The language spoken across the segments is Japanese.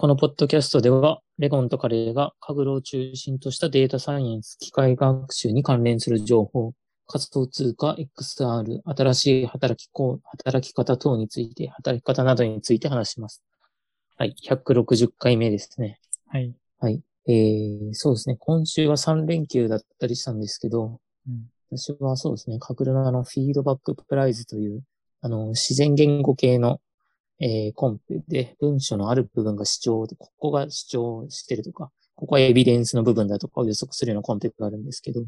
このポッドキャストでは、レゴンとカレーがカグルを中心としたデータサイエンス、機械学習に関連する情報、仮想通貨、XR、新しい働きこ働き方等について、働き方などについて話します。はい、160回目ですね。はい。はい。えー、そうですね。今週は3連休だったりしたんですけど、うん私はそうですね、カグルのあの、フィードバックプライズという、あの、自然言語系の、えーコンペで文章のある部分が主張、ここが主張してるとか、ここはエビデンスの部分だとかを予測するようなコンペがあるんですけど、うん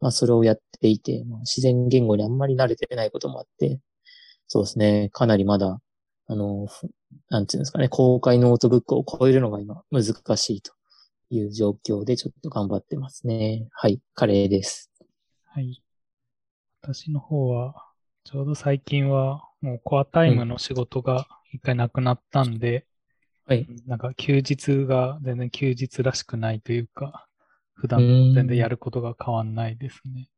まあそれをやっていて、まあ、自然言語にあんまり慣れてないこともあって、そうですね、かなりまだ、あの、ふなんていうんですかね、公開ノートブックを超えるのが今難しいという状況でちょっと頑張ってますね。はい、カレーです。はい。私の方は、ちょうど最近は、もうコアタイムの仕事が一回なくなったんで、はい。なんか休日が全然休日らしくないというか、普段うん全然やることが変わんないですね。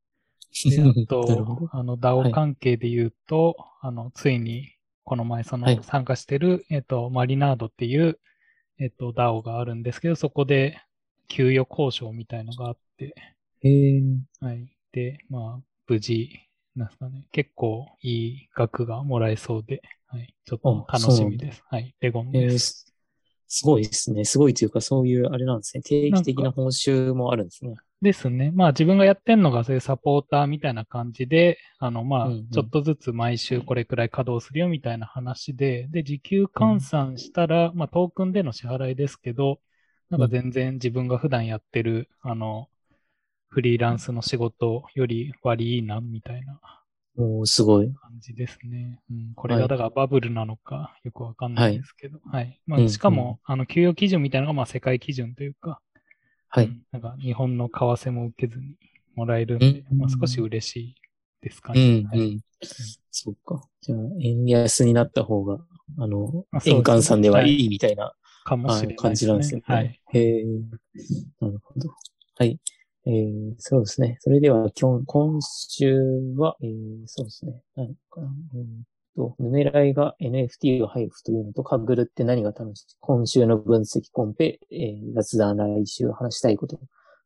で、あと あの、は DAO い関係で言うと、あの、ついに、この前、そはいの、参加してる、えっと、マリナードっていう、えっと、DAO があるんですけど、そこで、給与交渉みたいのがあって、はい。で、まあ、無事、なんですかね、結構いい額がもらえそうで、はい。ちょっとあ楽しみです。はい。レゴンえーです。すすごいですね。すごいというか、そういう、あれなんですね。定期的な報酬もあるんですね。ですね。まあ自分がやってんのがそういうサポーターみたいな感じで、あのまあうんうんちょっとずつ毎週これくらい稼働するよみたいな話で、で、時給換算したら、まあトークンでの支払いですけど、なんか全然自分が普段やってる、あの、フリーランスの仕事より割いいなみたいなおーすごい。感じですね。うん、これがだからバブルなのかよくわかんなはいいですけど、はい。まうんうんあしかも、あの、給与基準みたいなのがまあ世界基準というか、はい。うんなんか日本の為替も受けずにもらえるんで、うんまあ、少し嬉しいですかうね。ん、うはいん。そうか。じゃあ、円安になった方が、あのあ、円換算ではいいみたいな、かもしれないはい感じなんですよね。はい。へえ。なるほど。はい。えー、そうですね。それでは、今日、今週は、えー、そうですね。何かな。えーと、ヌメライが NFT を配布というのと、カグルって何が楽しい今週の分析コンペ、えー、雑談来週話したいこと、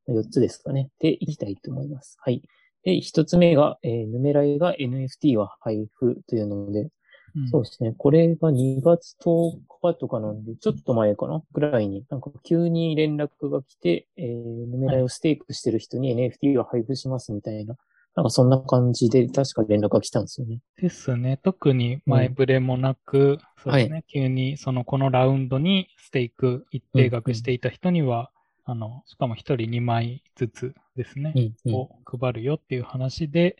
4つですかね。で、いきたいと思います。はい。で、1つ目が、えー、ヌメライが NFT を配布というので、うんそうですね。これが2月10日とかなんで、ちょっと前かな？ぐらいに、なんか急に連絡が来て、えー、ヌメライをステークしてる人に NFT を配布しますみたいな、なんかそんな感じで、確か連絡が来たんですよね。ですね。特に前触れもなく、そうですね。急に、その、このラウンドにステーク一定額していた人には、あの、しかも一人2枚ずつですね、うん、うん。を配るよっていう話で、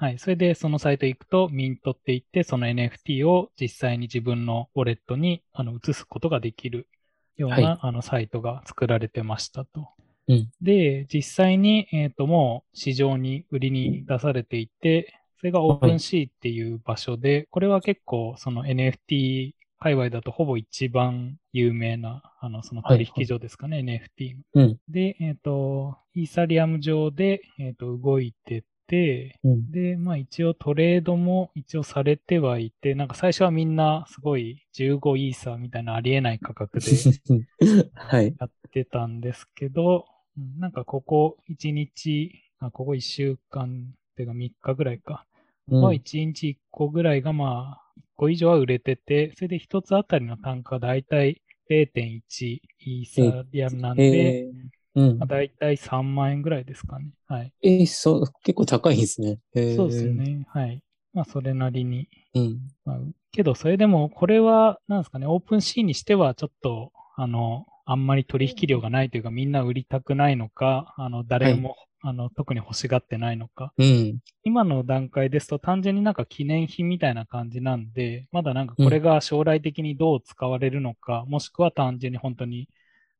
はい。それで、そのサイト行くと、ミントって言って、その NFT を実際に自分のウォレットにあの移すことができるような、はいあのサイトが作られてましたと。うんで、実際に、えっ、と、もう市場に売りに出されていて、それが OpenSea っていう場所で、これは結構、その NFT 界隈だとほぼ一番有名な、あの、その取引所ですかね、NFT の。うん、で、えっ、と、イーサリアム上で、えっ、と、動いてて、うん。で、まあ一応トレードも一応されてはいて、なんか最初はみんなすごい15イーサーみたいなありえない価格で はい。やってたんですけど、うんなんかここ1日、あここ1週間っていうか3日ぐらいか、うんは1日1個ぐらいがまあ1個以上は売れてて、それで1つあたりの単価はだいたい0.1イーサリアムなんで、えー、うんまあ、。だいたい3万円ぐらいですかね。はい。えー、そう、結構高いですね。そうです。ね。はい。まあそれなりにうん。まあ、けど、それでも、これは、なんですかね、オープンシーにしては、ちょっと、あの、あんまり取引量がないというか、みんな売りたくないのか、あの、誰も、あの、特に欲しがってないのか。うん。今の段階ですと、単純になんか記念品みたいな感じなんで、まだなんかこれが将来的にどう使われるのか、もしくは単純に本当に、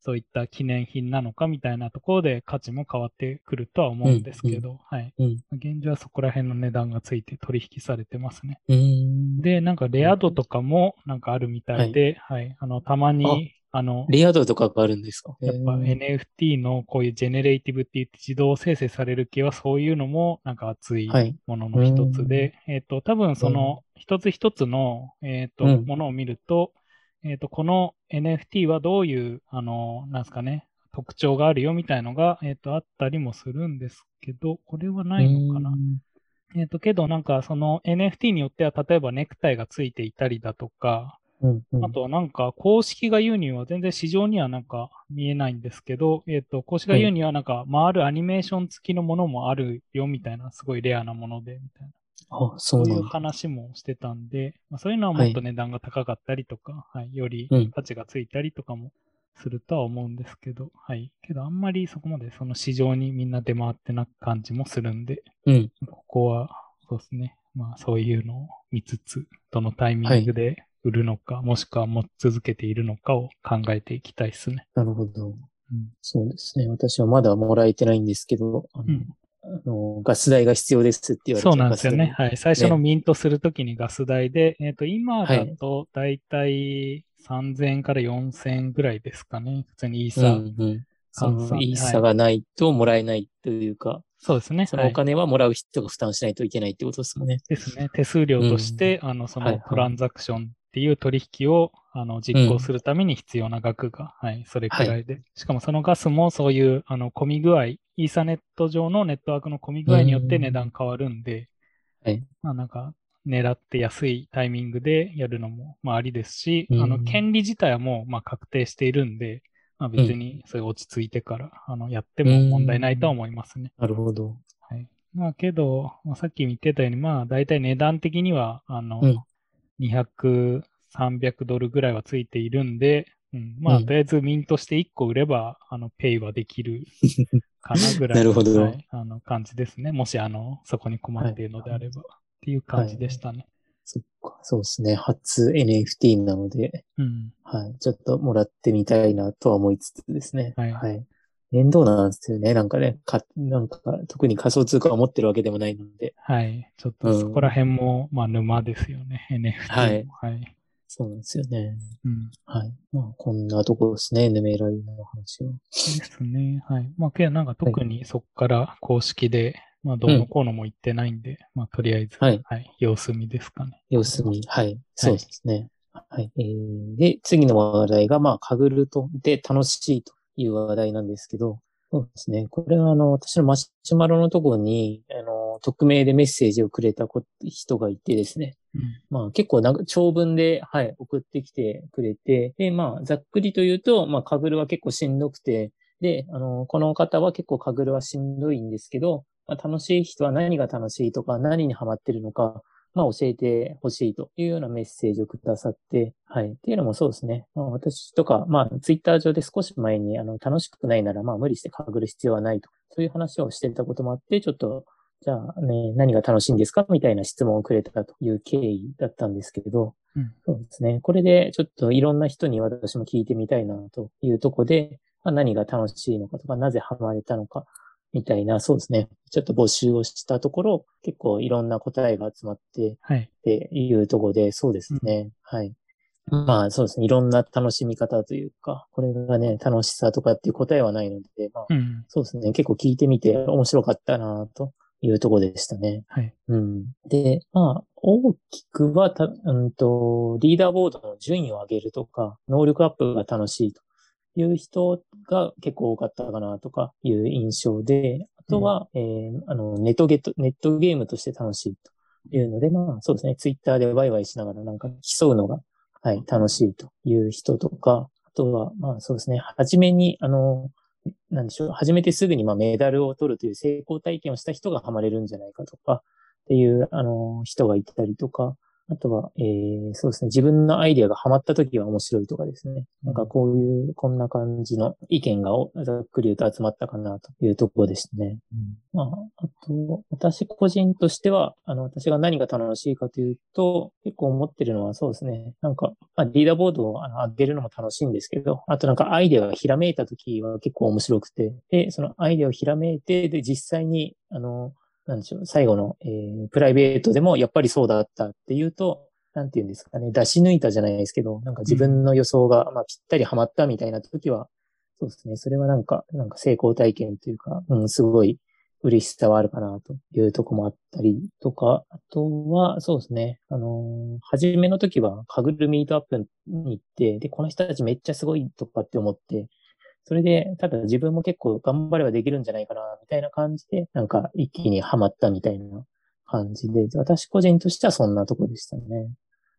そういった記念品なのかみたいなところで価値も変わってくるとは思うんですけど、はい。うん。現状はそこら辺の値段がついて取引されてますね。うん。で、なんかレア度とかもなんかあるみたいで、はい、あの、たまに、あの、レア度とかがあるんですか？やっぱ NFT のこういうジェネレーティブって言って自動生成される系はそういうのもなんか熱いはい。ものの一つで、えっ、と、多分その一つ一つの、えっ、と、うんものを見ると、えっ、と、この NFT はどういう、あの、なんですかね、特徴があるよみたいのが、えっ、と、あったりもするんですけど、これはないのかな。えっ、と、けどなんかその NFT によっては、例えばネクタイがついていたりだとか、うんうんあとはなんか公式が言うには全然市場にはなんか見えないんですけど、えっ、と、公式が言うにはなんか回るアニメーション付きのものもあるよみたいな、すごいレアなもので、みたいな。あ、そそうういう。話もしてたんで、まあ、そういうのはもっと値段が高かったりとか、はい、よりうん価値がついたりとかもするとは思うんですけど、はい。けどあんまりそこまでその市場にみんな出回ってな感じもするんで、うん。ここはそうですね。まあそういうのを見つつ、どのタイミングで売るのか、もしくは持ち続けているのかを考えていきたいですね。なるほど。うん。そうですね。私はまだもらえてないんですけど、あの、うんあのガス代が必要ですって言われてそうなんですよね。はい。最初のミントするときにガス代で、えっ、と、今だはいとだいたい3000円から4000円ぐらいですかね。普通にイーサ代。ー。うんうん。そのイーサがないともらえないというか、そうですね。そのお金はもらう人が負担しないといけないってことですもんね。ですね。手数料として、あの、そはいはいのトランザクションっていう取引を、あの、実行するために必要な額が、はい、それくらいで。しかもそのガスもそういう、あの、込み具合、イーサネット上のネットワークの込み具合によって値段変わるんで、はい。まあなんか、狙って安いタイミングでやるのも、まあありですし、うんあの、権利自体はもう、まあ確定しているんで、まあ別にそれ落ち着いてから、あの、やっても問題ないとは思いますね。なるほど。はい。まあけど、まあ、さっき見てたように、まあ大体値段的には、あの、うん200、300ドルぐらいはついているんで、うん、まあ、うんとりあえずミントして1個売れば、あの、ペイはできる かなぐらいのなるほどはい、あの感じですね。もし、あの、そこに困っているのであれば、っていう感じでしたね。そっか、そうですね。初 NFT なので、うん。はい。ちょっともらってみたいなとは思いつつですね。はい面倒なんですよね。なんかね、か、なんか、特に仮想通貨を持ってるわけでもないので。はい。ちょっうんとそこら辺も、まあ、沼ですよね。NFT も。はいはい。そうなんですよね。うん。はい。まあ、こんなとこですね。ヌメライの話は。ですね。はい。まあ、けどなんか特にそこから公式で、まあ、どうのこうのも言ってないんで、まあ、とりあえず、はい様子見ですかね。様子見。はい。そうですね。はい。えー、で、次の話題が、まあ、カグルとで楽しいという話題なんですけど、そうですね。これは、あの、私のマシュマロのところに、あの、匿名でメッセージをくれたこ人がいてですね。うん。まあ結構な長文で、はい、送ってきてくれて、で、まあざっくりと言うと、まあカグルは結構しんどくて、で、あの、この方は結構カグルはしんどいんですけど、まあ、楽しい人は何が楽しいとか、何にハマってるのか、まあ教えてほしいというようなメッセージをくださって、はい。っていうのもそうですね。まあ私とか、まあツイッター上で少し前に、あの、楽しくないなら、まあ無理してカグる必要はないと。そういう話をしてたこともあって、ちょっとじゃあね、何が楽しいんですか？みたいな質問をくれたという経緯だったんですけど、うんそうですね。これでちょっといろんな人に私も聞いてみたいなというところで、まあ、何が楽しいのかとか、なぜハマれたのか、みたいな、そうですね。ちょっと募集をしたところ、結構いろんな答えが集まってはい。っていうところで、そうですね。はい。まあそうですね。いろんな楽しみ方というか、これがね、楽しさとかっていう答えはないので、まあ、うん。そうですね。結構聞いてみて面白かったなというところでしたね。はい。うん。で、まあ、大きくはた、うんと、リーダーボードの順位を上げるとか、能力アップが楽しいという人が結構多かったかなとかいう印象で、あとは、えーあの、ネットゲット、ネットゲームとして楽しいというので、まあ、そうですね。ツイッターでワイワイしながらなんか競うのが、はい、楽しいという人とか、あとは、まあそうですね。初めに、あの、なんでしょう。初めてすぐにまあメダルを取るという成功体験をした人がハマれるんじゃないかとか、っていう、あの、人がいたりとか、あとは、えー、そうですね。自分のアイデアがハマった時は面白いとかですね。なんかこういう、こんな感じの意見がおざっくり言うと集まったかなというところでしたね。まあ、あと、私個人としては、あの、私が何が楽しいかというと、結構思ってるのはそうですね。なんか、まあ、リーダーボードをあの上げるのも楽しいんですけど、あとなんかアイデアがひらめいた時は結構面白くて、で、そのアイデアをひらめいて、で、実際に、あの、なんでしょう、最後の、えープライベートでもやっぱりそうだったっていうと、なんて言うんですかね、出し抜いたじゃないですけど、なんか自分の予想が、まあ、ぴったりハマったみたいな時は、そうですね、それはなんか、なんか成功体験というか、うん、すごい嬉しさはあるかなというとこもあったりとか、あとは、そうですね、あのー、初めの時はカグルミートアップに行って、で、この人たちめっちゃすごいとかって思って、それで、ただ自分も結構頑張ればできるんじゃないかな、みたいな感じで、なんか一気にハマったみたいな感じで、私個人としてはそんなとこでしたね。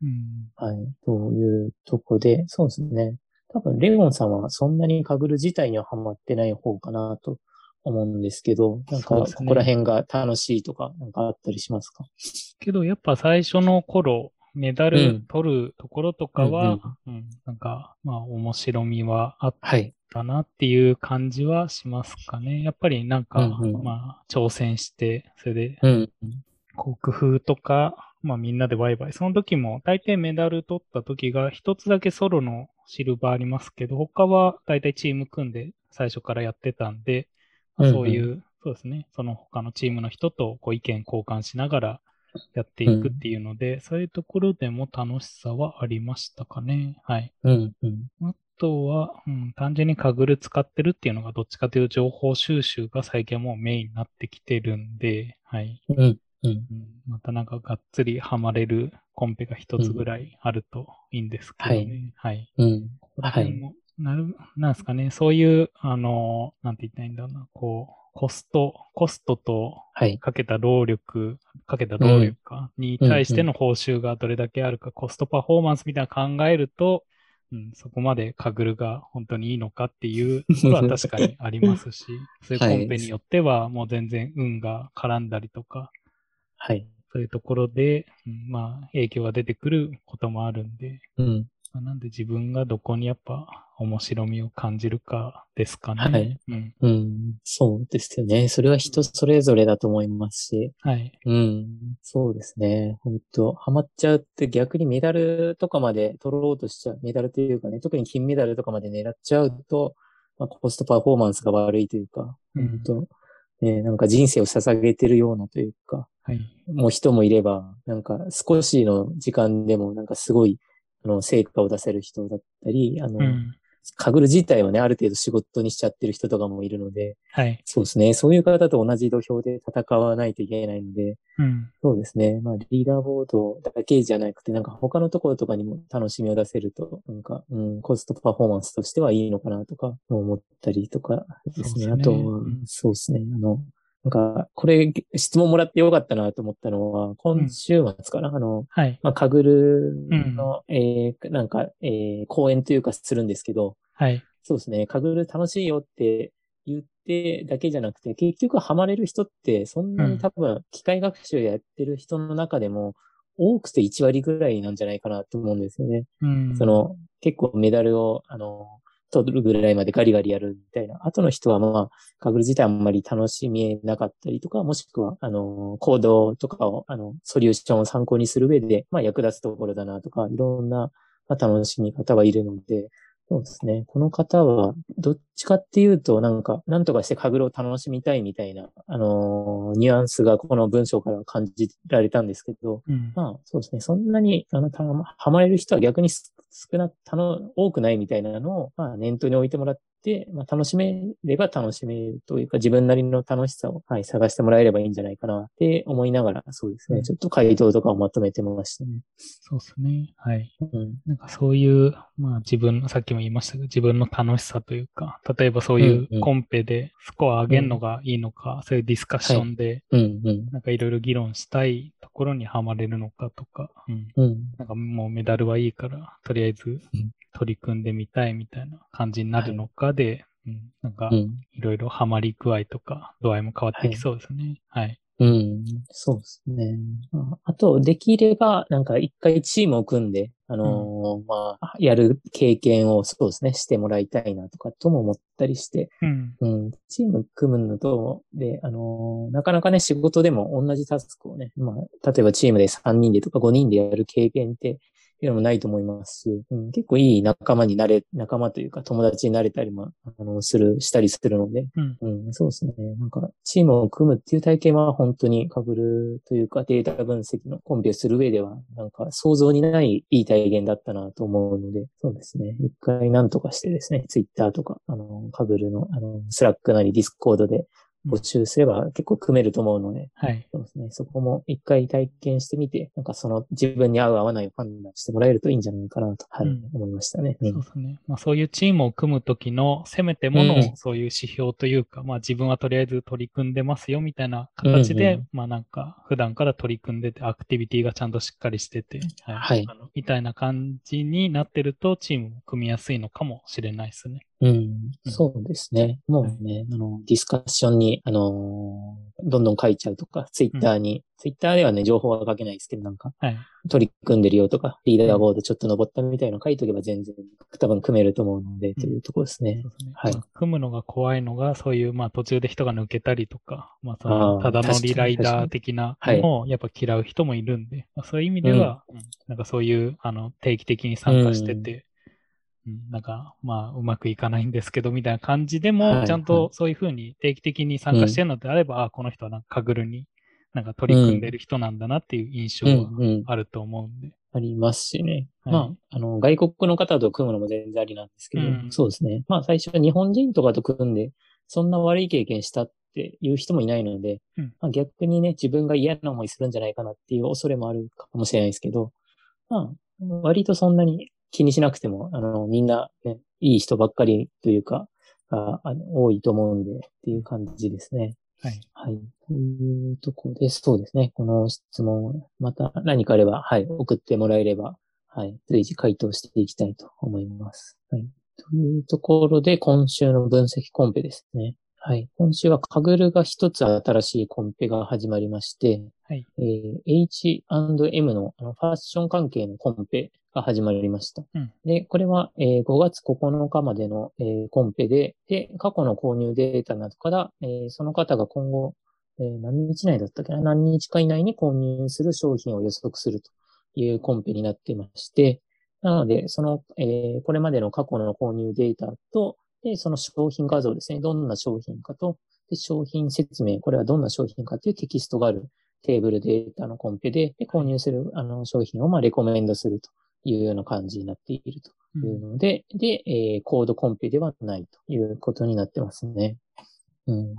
うん、はい。というとこで、そうですね。多分、レゴンさんはそんなにカグル自体にはハマってない方かなと思うんですけど、なんか、ここら辺が楽しいとか、なんかあったりしますか、けど、やっぱ最初の頃、メダル取るところとかは、うん、うん、なんか、まあ、面白みはあったなっていう感じはしますかね。やっぱりなんか、うんうん、まあ、挑戦して、それで、こう、工夫とか、まあみんなでワイワイ。その時も大抵メダル取った時が一つだけソロのシルバーありますけど、他は大体チーム組んで最初からやってたんで、まあ、そういう、うんうん、そうですね、その他のチームの人とこう意見交換しながらやっていくっていうので、うん、そういうところでも楽しさはありましたかね。はい。うんうん、あとは、うん、単純にカグル使ってるっていうのがどっちかというと情報収集が最近はもうメインになってきてるんで、はい。うんうん、またなんかがっつりハマれるコンペが一つぐらいあるといいんですけどね。はい。はい。うん。はい。なる、なんですかね。そういう、あの、なんて言ったらいいんだろうな。こう、コスト、コストとかけた労力、はい、かけた労力か、に対しての報酬がどれだけあるか、うんうん、コストパフォーマンスみたいな考えると、うん、そこまでカグルが本当にいいのかっていう ところは確かにありますし、そういうコンペによってはもう全然運が絡んだりとか、はい。そういうところで、うん、まあ、影響が出てくることもあるんで、うん。まあ、なんで自分がどこにやっぱ面白みを感じるかですかね。はい。うん。うん。そうですよね。それは人それぞれだと思いますし。はい。うん。そうですね。本当ハマっちゃうって逆にメダルとかまで取ろうとしちゃう。メダルというかね、特に金メダルとかまで狙っちゃうと、まあ、コストパフォーマンスが悪いというか、うん、本当ね、なんか人生を捧げてるようなというか、はい、もう人もいれば、なんか少しの時間でもなんかすごい、あの、成果を出せる人だったり、あの、うん、かぐる自体はね、ある程度仕事にしちゃってる人とかもいるので、はい。そうですね。そういう方と同じ土俵で戦わないといけないので、うん。そうですね。まあ、リーダーボードだけじゃなくて、なんか他のところとかにも楽しみを出せると、なんか、うん、コストパフォーマンスとしてはいいのかなとか思ったりとかですね。すねあとそうですね。あの、なんか、これ、質問もらってよかったなと思ったのは、今週末かな、うん、あの、はい。まあ、かぐるの、うん、えー、なんか、えー、講演というかするんですけど、はい。そうですね、かぐる楽しいよって言ってだけじゃなくて、結局ハマれる人って、そんなに多分、機械学習やってる人の中でも、多くて1割ぐらいなんじゃないかなと思うんですよね。うん、その、結構メダルを、あの、取るぐらいまでガリガリやるみたいな。後の人はまあ、カグル自体あんまり楽しみなかったりとか、もしくは、あの、コードとかを、あの、ソリューションを参考にする上で、まあ役立つところだなとか、いろんな、まあ、楽しみ方はいるので、そうですね。この方は、どっちかっていうと、なんか、なんとかしてカグルを楽しみたいみたいな、あのー、ニュアンスがこの文章から感じられたんですけど、うん、まあ、そうですね。そんなに、あの、はまれる人は逆に少少な、たの、多くないみたいなのを、まあ、念頭に置いてもらっ、まあ、楽しめれば楽しめるというか、自分なりの楽しさを、はい、探してもらえればいいんじゃないかなって思いながら、そうですね。うん、ちょっと回答とかをまとめてましたね。そうですね。はい。うん。なんかそういう、まあ自分、さっきも言いましたけど、自分の楽しさというか、例えばそういうコンペでスコア上げるのがいいのか、うん、そういうディスカッションで、うんうん、なんかいろいろ議論したいところにはまれるのかとか、うん。うん、なんかもうメダルはいいから、とりあえず取り組んでみたいみたいな感じになるのかで、はい、うん、なんか、いろいろハマり具合とか、度合いも変わってきそうですね。はい、はいうん、そうですね。あと、できれば、なんか一回チームを組んで、あのーうん、まあ、やる経験をそうですね、してもらいたいなとかとも思ったりして、うん、うん、チーム組むのと、で、あのー、なかなかね、仕事でも同じタスクをね、まあ、例えばチームで3人でとか5人でやる経験って、いうのもないと思いますし、うん、結構いい仲間になれ、仲間というか友達になれたりも、あの、する、したりするので、うん、うん、そうですね。なんか、チームを組むっていう体験は本当に Kaggle というか、データ分析のコンペをする上では、なんか想像にないいい体験だったなと思うので、そうですね。一回何とかしてですね、ツイッターとか、あの、 Kaggle の、あの、 Slack なり Discord で、募集すれば結構組めると思うので、はい。そうですね。そこも一回体験してみて、なんかその自分に合う合わないを判断してもらえるといいんじゃないかなと、はい、うん思いましたね。うんそうですね。まあそういうチームを組むときのせめてものうんそういう指標というか、まあ自分はとりあえず取り組んでますよみたいな形で、うんうんまあなんか普段から取り組んでて、アクティビティがちゃんとしっかりしてて、はい。はいあのみたいな感じになってるとチームも組みやすいのかもしれないですね。うん、うん。そうですね。もうね、あの、ディスカッションに、あのーどんどん書いちゃうとか、ツイッターに、ツイッターではね、情報は書けないですけど、なんか、はい。取り組んでるよとか、リーダーボードちょっと登ったみたいなの書いとけば全然、多分組めると思うので、というところですね。そ。うですね。はい。まあ組むのが怖いのが、そういう、まあ途中で人が抜けたりとか、まあそあの、ーただのリライダー的なはい。のをやっぱ嫌う人もいるんで、まあ、そういう意味では、うん。なんかそういう、あの、定期的に参加してて、うんなんか、まあ、うまくいかないんですけど、みたいな感じでも、はいちゃんとそういうふうに定期的に参加してるのであれば、あこの人はなんかカグルになんか取り組んでる人なんだなっていう印象は。あると思うんで。ありますしね。はいまあ、あの、外国の方と組むのも全然ありなんですけど、うんそうですね。まあ、最初は日本人とかと組んで、そんな悪い経験したっていう人もいないので、うんまあ、逆にね、自分が嫌な思いするんじゃないかなっていう恐れもあるかもしれないですけど、まあ、割とそんなに気にしなくても、あの、みんなね、いい人ばっかりというか、があの多いと思うんで、っていう感じですね。はい。はい。というところで、そうですね。この質問、また何かあれば、はい、送ってもらえれば、はい、随時回答していきたいと思います。はい。というところで、今週の分析コンペですね。はい。今週はカグルが一つ新しいコンペが始まりまして、はい。えー H&M のあのファッション関係のコンペが始まりました。うんで、これは、えー5月9日までの、えーコンペで、で、過去の購入データなどから、えーその方が今後、えー何日内だったっけな？何日か以内に購入する商品を予測するというコンペになっていまして、なので、その、えーこれまでの過去の購入データと、で、その商品画像ですね。どんな商品かと、で、商品説明、これはどんな商品かというテキストがあるテーブルデータのコンペで、で購入するあの商品をまあレコメンドするというような感じになっているとうんいうので、で、えーコードコンペではないということになってますね。うん。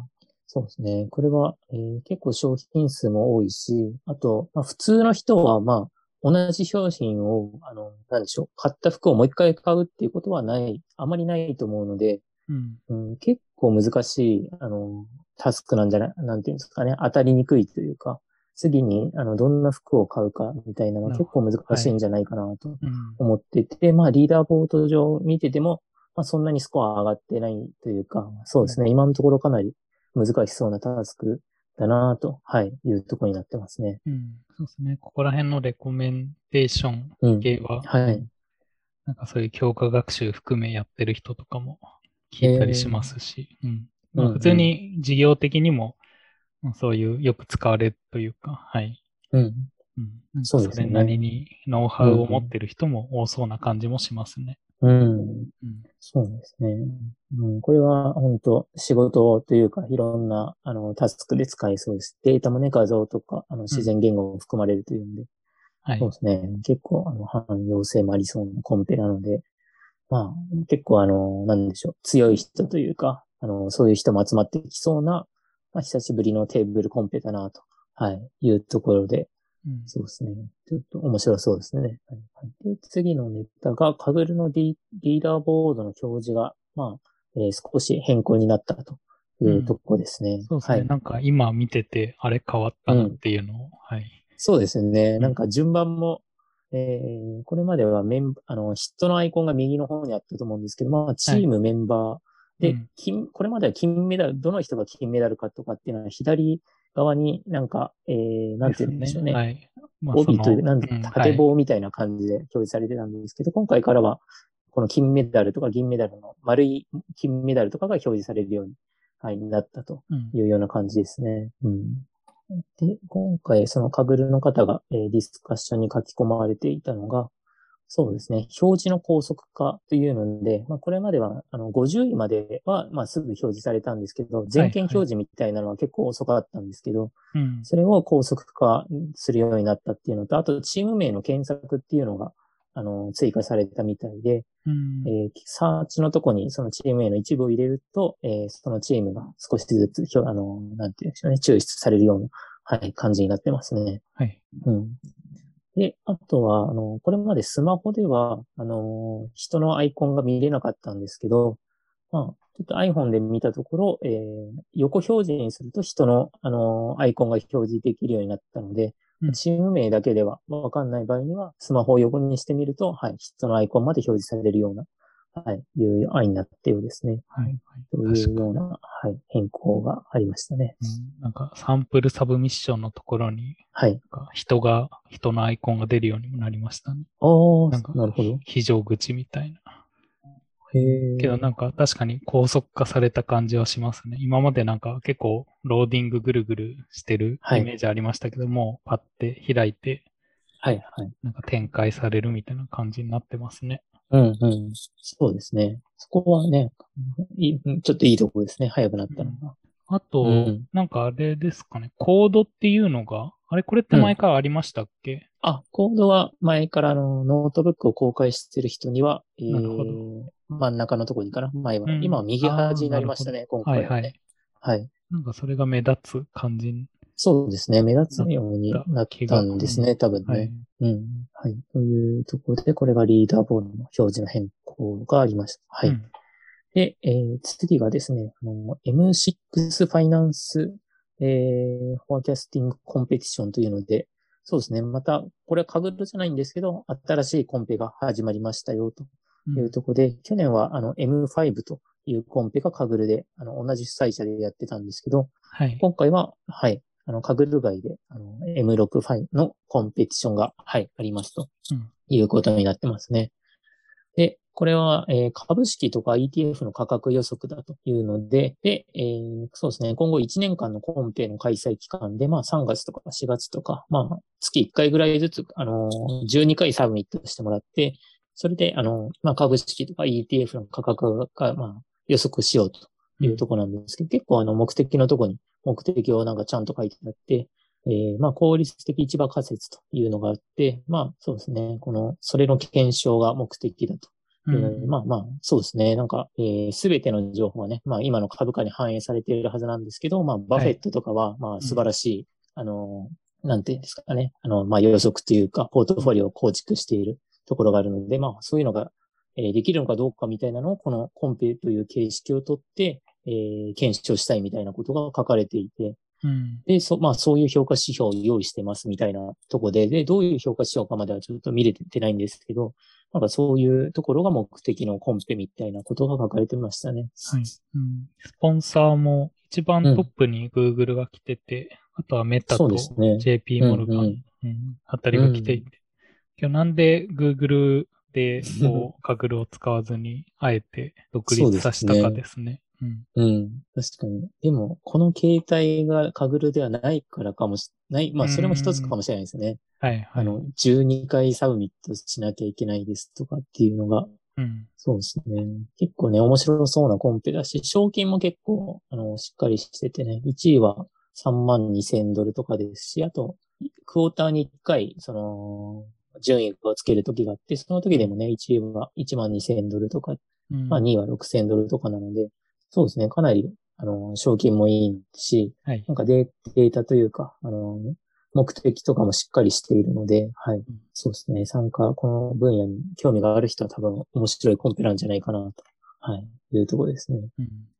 そうですね。これは、えー結構商品数も多いし、あと、まあ、普通の人は、まあ、同じ商品を、あの、なんでしょう、買った服をもう一回買うっていうことはない、あまりないと思うので、うん。うん、結構難しい、あの、タスクなんじゃない、なんていうんですかね、当たりにくいというか、次に、あの、どんな服を買うかみたいなのはなる結構難しいんじゃないかなとうん。思ってて、まあ、リーダーボード上見てても、まあ、そんなにスコア上がってないというか、そうですね、今のところかなり難しそうなタスクだなと、はい、いうところになってますね。うん。そうですね。ここら辺のレコメンデーションうん。系は、はい。なんかそういう強化学習含めやってる人とかも聞いたりしますし、うん。まあうん普通に事業的にも、まあそういうよく使われるというか、はい。うん。うん。なんかそうですねそれなりにノウハウを持ってる人も多そうな感じもしますね。うん。うん。そうですね。うん、これは本当仕事というかいろんなあのタスクで使えそうです。データもね、画像とかあの自然言語も含まれるというんで、はいそう。ですね。結構あの汎用性もありそうなコンペなので、まあ結構あの、なんでしょう、強い人というか、あの、そういう人も集まってきそうな、まあ久しぶりのテーブルコンペだなと、はい、いうところで、うんそうですね。ちょっと面白そうですね。はいはい、で次のネタが、カグルのリリーダーボードの表示が、まあ、えー少し変更になったというところですね。そうですね。はい。なんか今見てて、あれ変わったなっていうのを、はい。そうですね。んなんか順番も、えーこれまではメンあの、人のアイコンが右の方にあったと思うんですけど、まあ、チームメンバーで、うん金、これまでは金メダル、どの人が金メダルかとかっていうのは左側になんか、えー、なんて言うんでしょうね。はい。まあ帯という、なんでうん縦棒みたいな感じで表示されてたんですけど、今回からは、この金メダルとか銀メダルの丸い金メダルとかが表示されるように、はい、なったとうんいうような感じですね。うん。で、今回、そのカグルの方が、えーディスカッションに書き込まれていたのが、そうですね。表示の高速化というので、まあ、これまでは、あの、50位までは、まあ、すぐ表示されたんですけど、全件表示みたいなのは結構遅かったんですけど、うん。それを高速化するようになったっていうのと、あとチーム名の検索っていうのが、あの、追加されたみたいで、うんえーサーチのとこにそのチーム名の一部を入れると、えーそのチームが少しずつ、ひょあの、なんていうんでしょうね、抽出されるような、はい、感じになってますね。はい。うん。で、あとは、あの、これまでスマホでは、あの、人のアイコンが見れなかったんですけど、まあ、ちょっと iPhone で見たところ、えー横表示にすると人の、あの、アイコンが表示できるようになったので、うん。チーム名だけではわかんない場合には、スマホを横にしてみると、はい、人のアイコンまで表示されるような、はい、いう案になったようですね。はい。はい。というような、はい、変更がありましたね。うんなんか、 sample submission のところに、はい。なんか人が、人のアイコンが出るようにもなりましたね。おー、なんかなるほど。非常口みたいな。へーけどなんか確かに高速化された感じはしますね。今までなんか結構ローディングぐるぐるしてるはいイメージありましたけども、パッて開いてはい、はい。なんか展開されるみたいな感じになってますね。うんうん。そうですね。そこはね、いいちょっといいとこですね。早くなったのが。あと、うんなんかあれですかね、コードっていうのが、あれこれって前からありましたっけ、あ、コードは前からあのノートブックを公開してる人には、えなるほー、真ん中のところにかな前は。うん今は右端になりましたね、今はい回はね。はい。はい。なんかそれが目立つ感じに。そうですね。目立つようになったんですね、多分ね。はい。うん。はい。というところで、これがリーダーボードの表示の変更がありました。はい。うんで、えー次がですね、あの M6 ファイナンス、えー、フォアキャスティングコンペティションというので、そうですね。また、これは Kaggle じゃないんですけど、新しいコンペが始まりましたよとうんいうところで、去年はあの M5 というコンペが Kaggle で、あの、同じ主催者でやってたんですけど、はい。今回は、はい、あの、 Kaggle 外で、あの、M6 ファイのコンペティションが、はい、ありますとうんいうことになってますね。で、これは、えー株式とか ETF の価格予測だというので、で、えーそうですね、今後1年間のコンペの開催期間で、まあ3月とか4月とか、まあ月1回ぐらいずつ、あのー、12回サブミットしてもらって、それで、あの、まあ株式とか ETF の価格が、まあ予測しようというところなんですけど、結構あの目的のところに目的をなんかちゃんと書いてあって、えーまあ効率的市場仮説というのがあって、まあそうですね、この、それの検証が目的だと。ううんんまあまあ、そうですね。なんか、す、べ、ての情報はね、まあ今の株価に反映されているはずなんですけど、まあバフェットとかは、まあ素晴らしい、あの、なんていうんですかね。あの、まあ予測というか、ポートフォリオを構築しているところがあるので、まあそういうのが、えーできるのかどうかみたいなのを、このコンペという形式をとって、えー検証したいみたいなことが書かれていて、うん。で、そ、まあそういう評価指標を用意してますみたいなとこで、で、どういう評価指標かまではちょっと見れてないんですけど、なんかそういうところが目的のコンペみたいなことが書かれてましたね。はい。うん。スポンサーも一番トップに Google が来てて、あとはメタと。JP モルガン、ううんんあたりが来ていて。今日なんで Google でこう、 Kaggle を使わずに、あえて独立させたかですね。うん。うん。確かに。でも、この形態が Kaggle ではないからかもしれない。まあ、それも一つかもしれないですね。はい、はい。あの、12回サブミットしなきゃいけないですとかっていうのが、うん。そうですね。結構ね、面白そうなコンペだし、賞金も結構、あの、しっかりしててね、1位は3万2千ドルとかですし、あと、クォーターに1回、その、順位をつける時があって、その時でもね、1位は1万2千ドルとか、うんまあ2位は6千ドルとかなので、そうですね、かなり、あの、賞金もいいし、はい。なんかデーデータというか、あの、目的とかもしっかりしているので、はい。そうですね。参加、この分野に興味がある人は多分面白いコンペなんじゃないかなと、はい。いうところですね。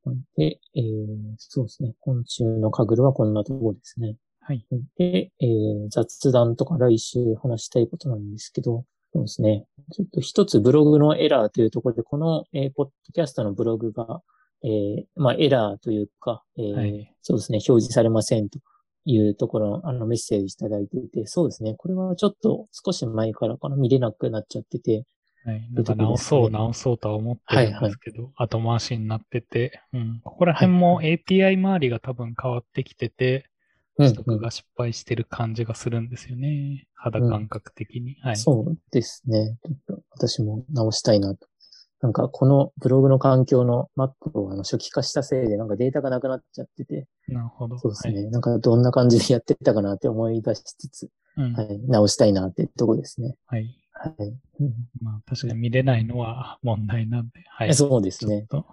うん。で、えー、そうですね。今週のカグルはこんなところですね。はい。で、えー、雑談とか来週話したいことなんですけど、そうですね。ちょっと一つブログのエラーというところで、この、えー、ポッドキャストのブログが、えー、まあ、エラーというか、えーはいそうですね、表示されませんというところの、あの、メッセージいただいていて、そうですね、これはちょっと少し前からかな、見れなくなっちゃってて、はい。なんか直そう、直そうとは思ってるんですけど、後回しになってて、うん。ここら辺も API 周りが多分変わってきてて、うん取得が失敗してる感じがするんですよね。肌感覚的に。はい。そうですね。ちょっと私も直したいなと。なんかこのブログの環境の Mac をあの初期化したせいでなんかデータがなくなっちゃってて、なるほど。そうですね。なんかどんな感じでやってたかなって思い出しつつ、はい。うん。はい、直したいなってとこですね。はい。はい。うんまあ確かに見れないのは問題なんで、はい。そうですね。ちょ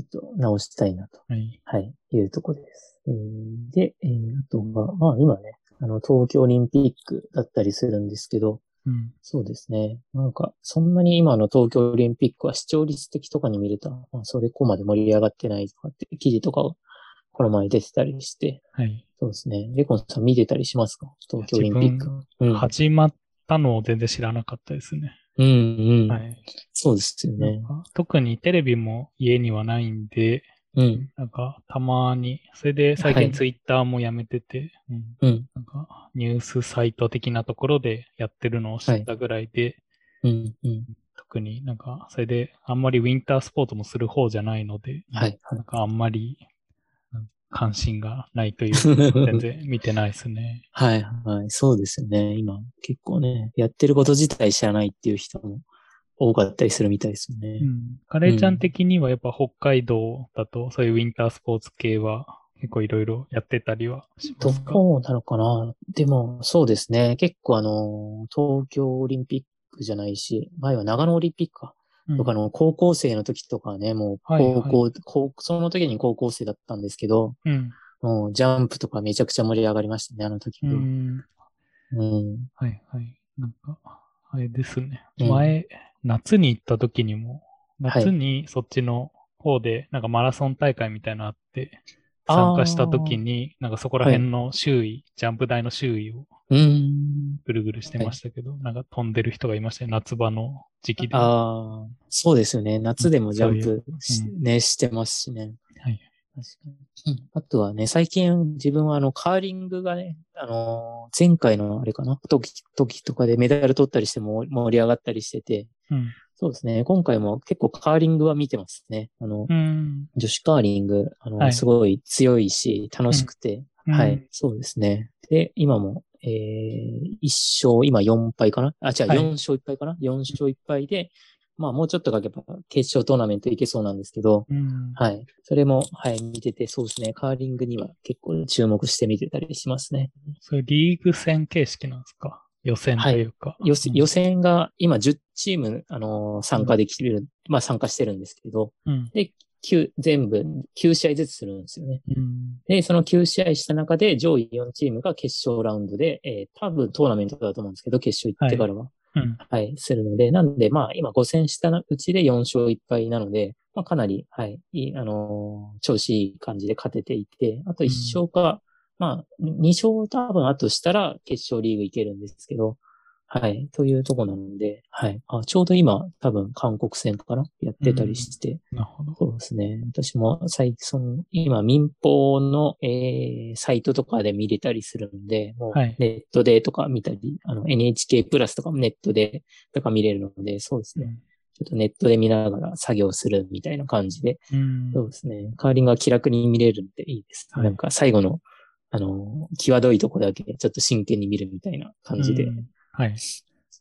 っと直したいなと、とはい。はい、いうとこです。えーで、えーあとは、まあ今ね、あの、東京オリンピックだったりするんですけど、うん。そうですね。なんか、そんなに今の東京オリンピックは視聴率的とかに見ると、まあ、それこまで盛り上がってないとかって記事とかをこの前出てたりして、はい。そうですね。レコンさん見てたりしますか？東京オリンピック。うん。始まったのを全然知らなかったですね。うんうん。はい。そうですよね。特にテレビも家にはないんで、うん。なんかたまに、それで最はい近ツイッターもやめてて、うんうん。なんかニュースサイト的なところでやってるのを知ったぐらいで、うん。うん。特になんかそれであんまりウィンタースポーツもする方じゃないので、はい。はなんかあんまりうん関心がないというか、全い。然見てないですね。はい。はい。そうですよね。今、結構ね、やってること自体知らないっていう人も多かったりするみたいですよねう。ん。カレーちゃん的にはやっぱ北海道だとそういうウィンタースポーツ系は結構いろいろやってたりはしますか？どうなのかな？でも、そうですね。結構あの、東京オリンピックじゃないし、前は長野オリンピックか。うんとかの高校生の時とかね、もうはいはい高校、高その時に高校生だったんですけど、うん。もうジャンプとかめちゃくちゃ盛り上がりましたね、あの時うは。ん。うん。はいはい。なんか、あれですね。うん前、夏に行った時にも、はい夏にそっちの方で、なんかマラソン大会みたいなのあって、参加した時に、なんかそこら辺の周囲、ジャンプ台の周囲をうん。ぐるぐるしてましたけど、なんか飛んでる人がいましたね。夏場の時期で。ああ、そうですよね。夏でもジャンプしそういうね、してますしね。はい。確かに。うんあとはね、最近自分はあの、カーリングがね、あのー前回のあれかな、時、時とかでメダル取ったりしても盛り上がったりしてて、うん。そうですね。今回も結構カーリングは見てますね。あの、うん。女子カーリング、あの、はいすごい強いし、楽しくて、うんうんはい、そうですね。で、今も、えー、1勝、今4敗かな？あ、違う、はい4勝1敗かな ?4 勝1敗で、まあもうちょっと書けば決勝トーナメントいけそうなんですけど、うん。はい。それも、はい、見てて、そうですね。カーリングには結構注目して見てたりしますね。そういうリーグ戦形式なんですか？予選というか。予選うん予選が今10チーム、あのー参加できる、まあ参加してるんですけど、うん。で、9、全部9試合ずつするんですよね。うん。で、その9試合した中で上位4チームが決勝ラウンドで、えー多分トーナメントだと思うんですけど、決勝行ってからは、うん。はい、するので、なんで、まあ、今5戦したうちで4勝1敗なので、まあ、かなり、はい、いい、あのー調子いい感じで勝てていて、あと1勝か、まあ、2勝多分あとしたら決勝リーグ行けるんですけど、はい、というとこなので、はい、あちょうど今、多分韓国戦かな？やってたりして、なるほど。そうですね。私も最近、その、今民放の、えー、サイトとかで見れたりするんで、もうはいネットでとか見たり、あの NHK プラスとかもネットでとか見れるので、そうですね。ちょっとネットで見ながら作業するみたいな感じで、うん。そうですね。カーリングは気楽に見れるんでいいです。はいなんか最後の、あの、際どいとこだけちょっと真剣に見るみたいな感じで、うんはい。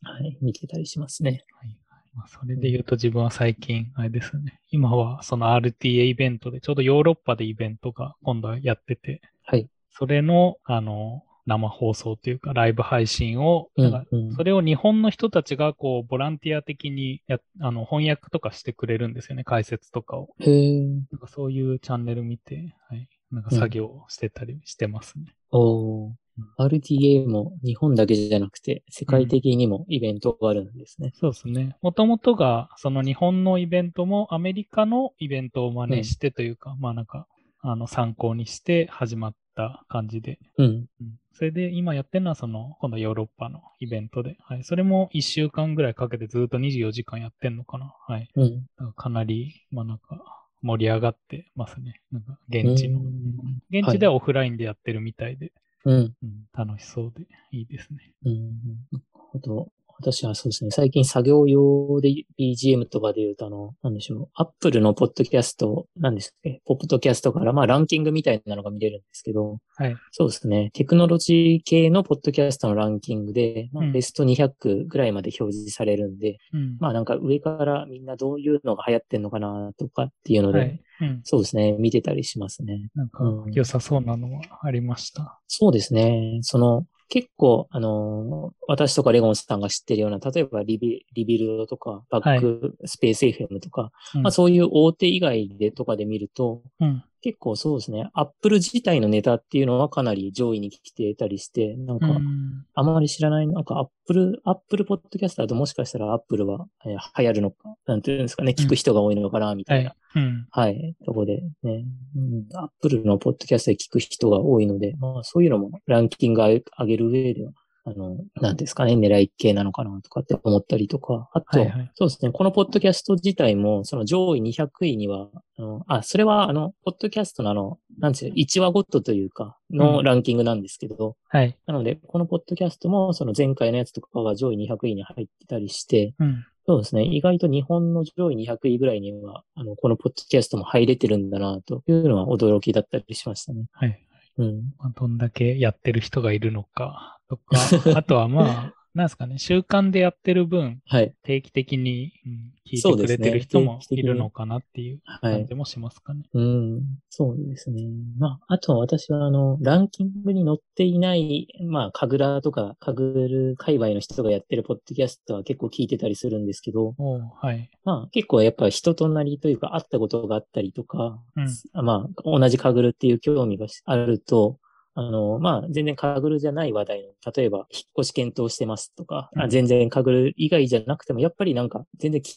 はい、見てたりしますね。はいまあ、それで言うと自分は最近、あれですね。今はその RTA イベントで、ちょうどヨーロッパでイベントが今度はやってて、はい。それの、あの、生放送というか、ライブ配信を、うんうんそれを日本の人たちが、こう、ボランティア的にや、あの、翻訳とかしてくれるんですよね、解説とかを。へーなんかそういうチャンネル見て、はい。なんか作業してたりしてますね。おー RTA も日本だけじゃなくて、世界的にもイベントがあるんですね。そうですね。もともとが、その日本のイベントもアメリカのイベントを真似してというか、まあなんか、あの、参考にして始まった感じで。うん。うん、それで今やってるのは、その、今度ヨーロッパのイベントで、はい。それも1週間ぐらいかけてずっと24時間やってんのかな。はい。うん。だからかなり、まあなんか、盛り上がってますね。なんか、現地の。うん現地ではオフラインでやってるみたいで、うん。うん、楽しそうでいいですね。うん。なるほど。私はそうですね。最近作業用で BGM とかで言うと、あの、なんでしょう。Apple のポッドキャスト、なんですかね。ポッドキャストから、まあランキングみたいなのが見れるんですけど、はい。そうですね。テクノロジー系のポッドキャストのランキングで、まあうんベスト200ぐらいまで表示されるんで、うん。まあなんか上からみんなどういうのが流行ってんのかなとかっていうので、はい。うん。そうですね。見てたりしますね。なんかうん良さそうなのはありました。そうですね。その、結構、あのー私とかレゴンさんが知ってるような、例えばリビ Rebuild とか、 backspace FM とか、うんまあそういう大手以外でとかで見ると、うん。結構そうですね、アップル自体のネタっていうのはかなり上位に来てたりして、なんか、うんあまり知らない、なんかアップル、アップルポッドキャストだともしかしたらアップルは、えー流行るのか、なんていうんですかね、聞く人が多いのかな、みたはいいな。。うん。はい。とこでね、うん、アップルのポッドキャストで聞く人が多いので、まあそういうのもランキング上げる上では、あの、なんですかね、狙い系なのかなとかって思ったりとか、あと、はいはいそうですね、このポッドキャスト自体も、その上位200位には、あの、あ、それはあの、ポッドキャストのあの、なんですよ、1話ごとというか、のうんランキングなんですけど、はい。なので、このポッドキャストも、その前回のやつとかは上位200位に入ってたりして、うん。そうですね。意外と日本の上位200位ぐらいには、あの、このポッドキャストも入れてるんだな、というのは驚きだったりしましたね。はい。うん。まあ、どんだけやってる人がいるのかとか、あとはまあ、なんですかね、習慣でやってる分、はい。定期的に、うん聞いてくれてる人もいるのかなっていうはい感じ。もしますかね。うん。そうですね。まあ、あとは私は、あの、ランキングに載っていない、まあ、カグラとか、カグル界隈の人がやってるポッドキャストは結構聞いてたりするんですけど、はい。まあ、結構やっぱ人となりというか、会ったことがあったりとか、うん。まあ、同じカグルっていう興味があると、あの、まあ、全然カグルじゃない話題の、例えば、引っ越し検討してますとか、うん。あ全然カグル以外じゃなくても、やっぱりなんか、全然聞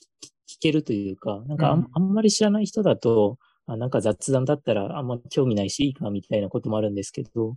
聞けるというか、なんかあんまり知らない人だと、あなんか雑談だったらあんま興味ないしいいかみたいなこともあるんですけど、うん。ま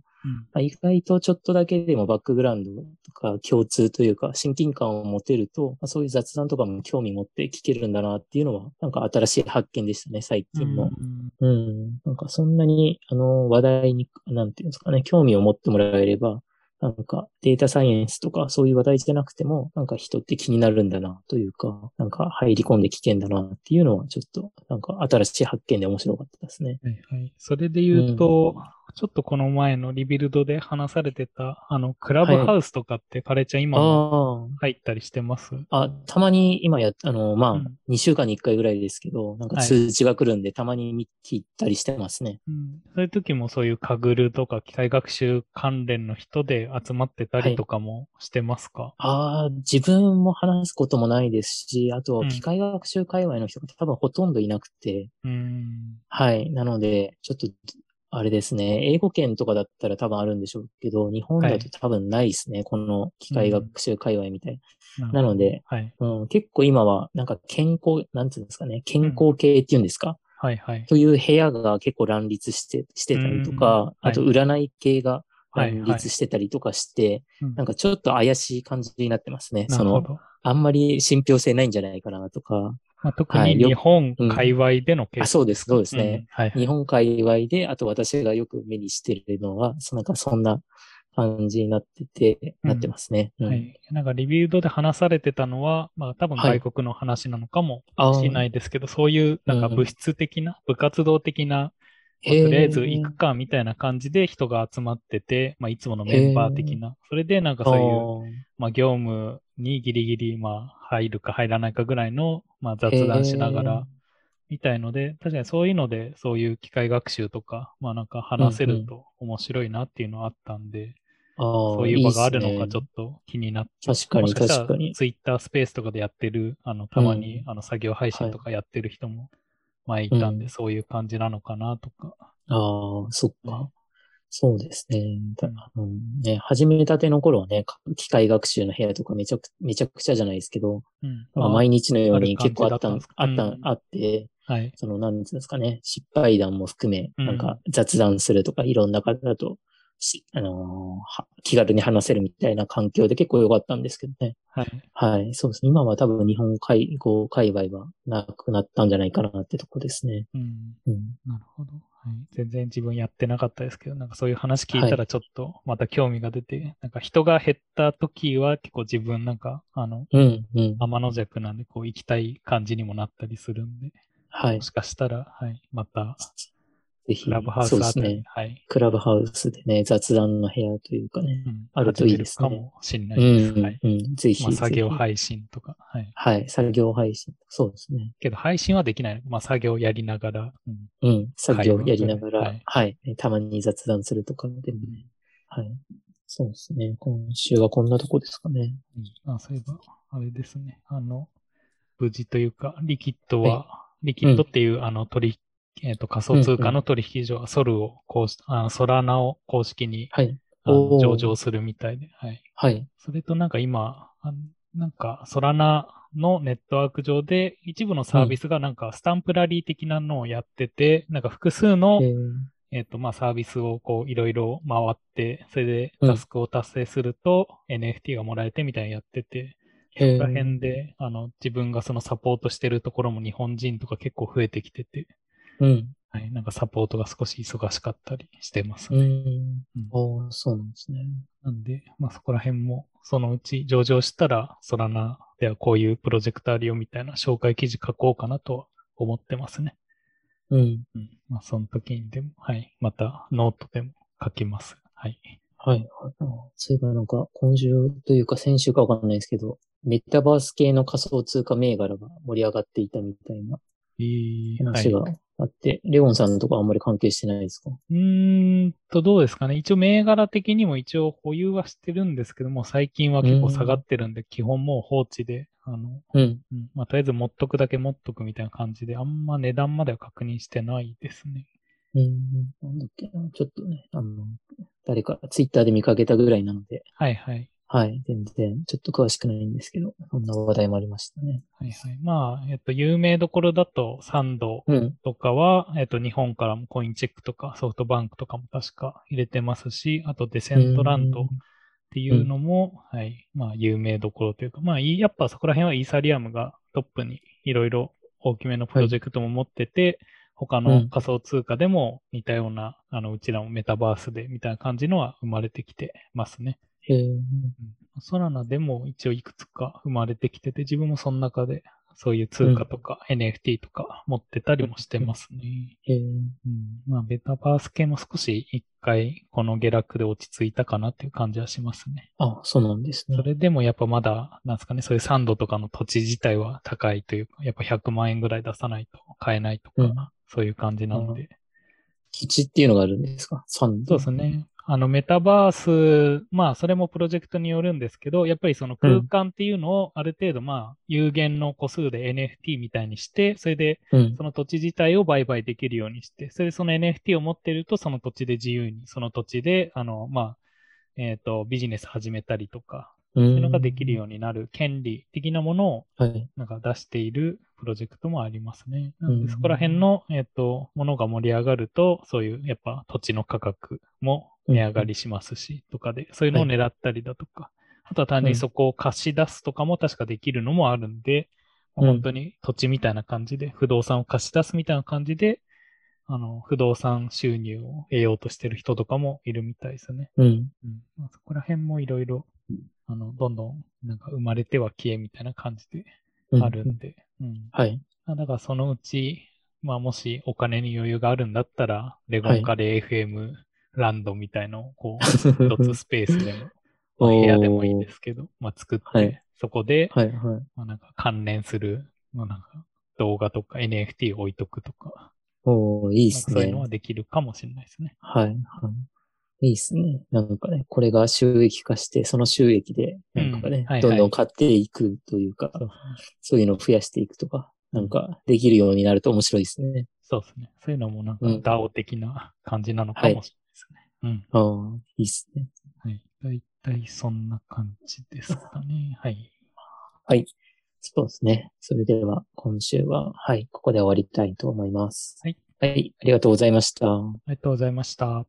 あ、意外とちょっとだけでもバックグラウンドとか共通というか親近感を持てると、まあ、そういう雑談とかも興味持って聞けるんだなっていうのは、なんか新しい発見でしたね、最近の。うんうん。なんかそんなに、あの、話題に、なんていうんですかね、興味を持ってもらえれば、なんかデータサイエンスとかそういう話題じゃなくても、なんか人って気になるんだなというか、なんか入り込んで危険だなっていうのはちょっと、なんか新しい発見で面白かったですね。はいはい。それで言うと、ちょっとこの前のリビルドで話されてた、あの、クラブハウスとかってカレちゃん今入ったりしてます？あ。あ、たまに今や、あの、まあ、うん2週間に1回ぐらいですけど、なんかはい通知が来るんで、たまに見聞いたりしてますね。うん。そういう時もそういうカグルとか機械学習関連の人で集まってたりとかもしてますか、ああ、自分も話すこともないですし、あとうん、機械学習界隈の人が多分ほとんどいなくて、うん。はい。なので、ちょっと、あれですね。英語圏とかだったら多分あるんでしょうけど、日本だと多分ないですね。この機械学習界隈みたいな。なので、はい。うん、結構今は、なんか健康、なんていうんですかね。健康系っていうんですか、はいはい。という部屋が結構乱立して、してたりとうんか、はいあと占い系がはい乱立してたりとかして、うんなんかちょっと怪しい感じになってますね。その。あんまり信憑性ないんじゃないかなとか。まあ、特に日本界隈でのケース、あ、そうです、そうですね。うんはいはい。日本界隈で、あと私がよく目にしてるのは、そなんかそんな感じになってて、うんなってますね。うんはい。なんかリビルドで話されてたのは、まあ多分はい外国の話なのかもあしれないですけど、そういうなんかうん物質的な、部活動的な、まあとりあえず行くかみたいな感じで人が集まってて、まあいつものメンバー的な、それでなんかそういう、まあ業務にギリギリまあ入るか入らないかぐらいの、まあ雑談しながら、みたいので、確かにそういうので、そういう機械学習とか、まあなんか話せると面白いなっていうのはあったんで、そそういう場があるのかちょっと気になって、確かにもしかしたら確かに。ツイッタースペースとかでやってる、あの、たまに、うん。あの作業配信とかやってる人も前いたんで、うんそういう感じなのかなとか。ああ、そっうんか。そうですね。だうんあのね、始めたての頃はね、か機械学習の部屋とかめちゃくめちゃくちゃじゃないですけど、うん。まあ、毎日のように結構あったあった、うんあって、はい。その、なんですかね、失敗談も含め、うんなんか雑談するとか、いろんな方とし、あのーは気軽に話せるみたいな環境で結構良かったんですけどね。はい。はい、そうですね。今は多分日本介護界隈はなくなったんじゃないかなってとこですね。うん。うん。なるほど。はい。全然自分やってなかったですけど、なんかそういう話聞いたらちょっとまた興味が出て、なんか人が減った時は結構自分なんか、あの、うん、うん。天の弱なんでこう行きたい感じにもなったりするんで、はいも。しかしたら、はい。また、ぜひクラブハウそうですね。はい。クラブハウスでね、雑談の部屋というかね。うんあるといいですねかもしれなういです。ん、はい。うん。ぜひ。まあ、作業配信とか。はい。はい。作業配信。そうですね。けど配信はできないの。まあ、作業やりながら。うんうん。作業やりながら、会話はい、たまに雑談するとかでもね。はい。そうですね。今週はこんなとこですかね。あそういえば、あれですね。あの、無事というか、リキッドは、リキッドっていう、あの、取引、えっ、と、仮想通貨の取引所は、ソルを公式、あソラナを公式に、はい。上場するみたいで、はい。はい。それとなんか今、あなんか、ソラナのネットワーク上で、一部のサービスがなんか、スタンプラリー的なのをやってて、なんか複数のえ、ーと、まあ、サービスをこう、いろいろ回って、それでうんタスクを達成すると、NFT がもらえてみたいなのやってて、えそこら辺で、あの、自分がそのサポートしてるところも日本人とか結構増えてきてて、うん。はい、なんかサポートが少し忙しかったりしてますうね。ん。ああ、そうなんですね。なんで、まあそこら辺も、そのうち上場したら、 Solana ではこういうプロジェクトあるよみたいな紹介記事書こうかなとは思ってますね。うん。うん。まあその時にでも、はい。またノートでも書きます。はい。はい。そういえばなんか、今週というか先週かわかんないですけど、メタバース系の仮想通貨銘柄が盛り上がっていたみたいなえー、話がはい。あって、レオンさんのとこあんまり関係してないですか？うーんと、どうですかね。一応銘柄的にも一応保有はしてるんですけども、最近は結構下がってるんで、基本もう放置で、あの、うん。うん、まあとりあえず持っとくだけ持っとくみたいな感じで、あんま値段までは確認してないですね。うん。なんだっけなちょっとね、あの、誰かツイッターで見かけたぐらいなので、はいはい。はい。全然、ちょっと詳しくないんですけど、そんな話題もありましたね。はいはい。まあ、えっと、有名どころだと、サンドうん。とかは、えっと、日本からもコインチェックとかソフトバンクとかも確か入れてますし、あとデセントランドっていうのも、はい、まあ、有名どころというか、まあ、いやっぱそこら辺はイーサリアムがトップにいろいろ大きめのプロジェクトも持ってて、他うんの仮想通貨でも似たような、あの、うちらもメタバースでみたいな感じのは生まれてきてますね。へえ。うんソラナでも一応いくつか生まれてきてて、自分もその中でそういう通貨とか NFT とか持ってたりもしてますね。へえ。うん、まあ、ベタバース系も少し一回この下落で落ち着いたかなっていう感じはしますね。あ、そうなんですねそ。れでもやっぱまだ、なんですかね、そういうサンドとかの土地自体は高いというか、やっぱ100万円ぐらい出さないと買えないとか、うんそういう感じなんで。土地っていうのがあるんですか？サンド。そうですね。あの、メタバース、まあ、それもプロジェクトによるんですけど、やっぱりその空間っていうのをある程度、まあ、有限の個数で NFT みたいにして、それでうん。その土地自体を売買できるようにして、それでその NFT を持っていると、その土地で自由に、その土地で、あの、まあ、えっ、と、ビジネス始めたりとか、そういうのができるようになる権利的なものをはい。なんか出しているプロジェクトもありますね。なで、そこら辺の、えっ、と、ものが盛り上がると、そういう、やっぱ土地の価格も値上がりしますし、とかで、そういうのを狙ったりだとか、あとは単純にそこを貸し出すとかも確かできるのもあるんで、うん本当に土地みたいな感じで、不動産を貸し出すみたいな感じで、あの、不動産収入を得ようとしてる人とかもいるみたいですね。うん。うんまあ、そこら辺もいろいろ、あの、どんどん、なんか生まれては消えみたいな感じでうんあるんで、うん。はい。あだからそのうち、まあもしお金に余裕があるんだったら、レゴンカレー FM ランドみたいのをこう、一つスペースでも、部屋でもいいですけど、まあ作って、はいそこで、はい、はい。まあなんか関連する、まあなんか動画とか NFT を置いとくとか、おー、いいですねそういうの。はできるかもしれないですね。はい、はい。いいですね。なんかね、これが収益化して、その収益で、なんかね、うんはいはいどんどん買っていくというか、そうそういうのを増やしていくとか、なんかできるようになると面白いですね。そうですね。そういうのもなんかうん DAO 的な感じなのかもし。うん。ああ、いいですね。はい。だいたいそんな感じですかね。はい。はい。そうですね。それでは、今週は、はい、ここで終わりたいと思います。はい。はい、ありがとうございました。ありがとうございました。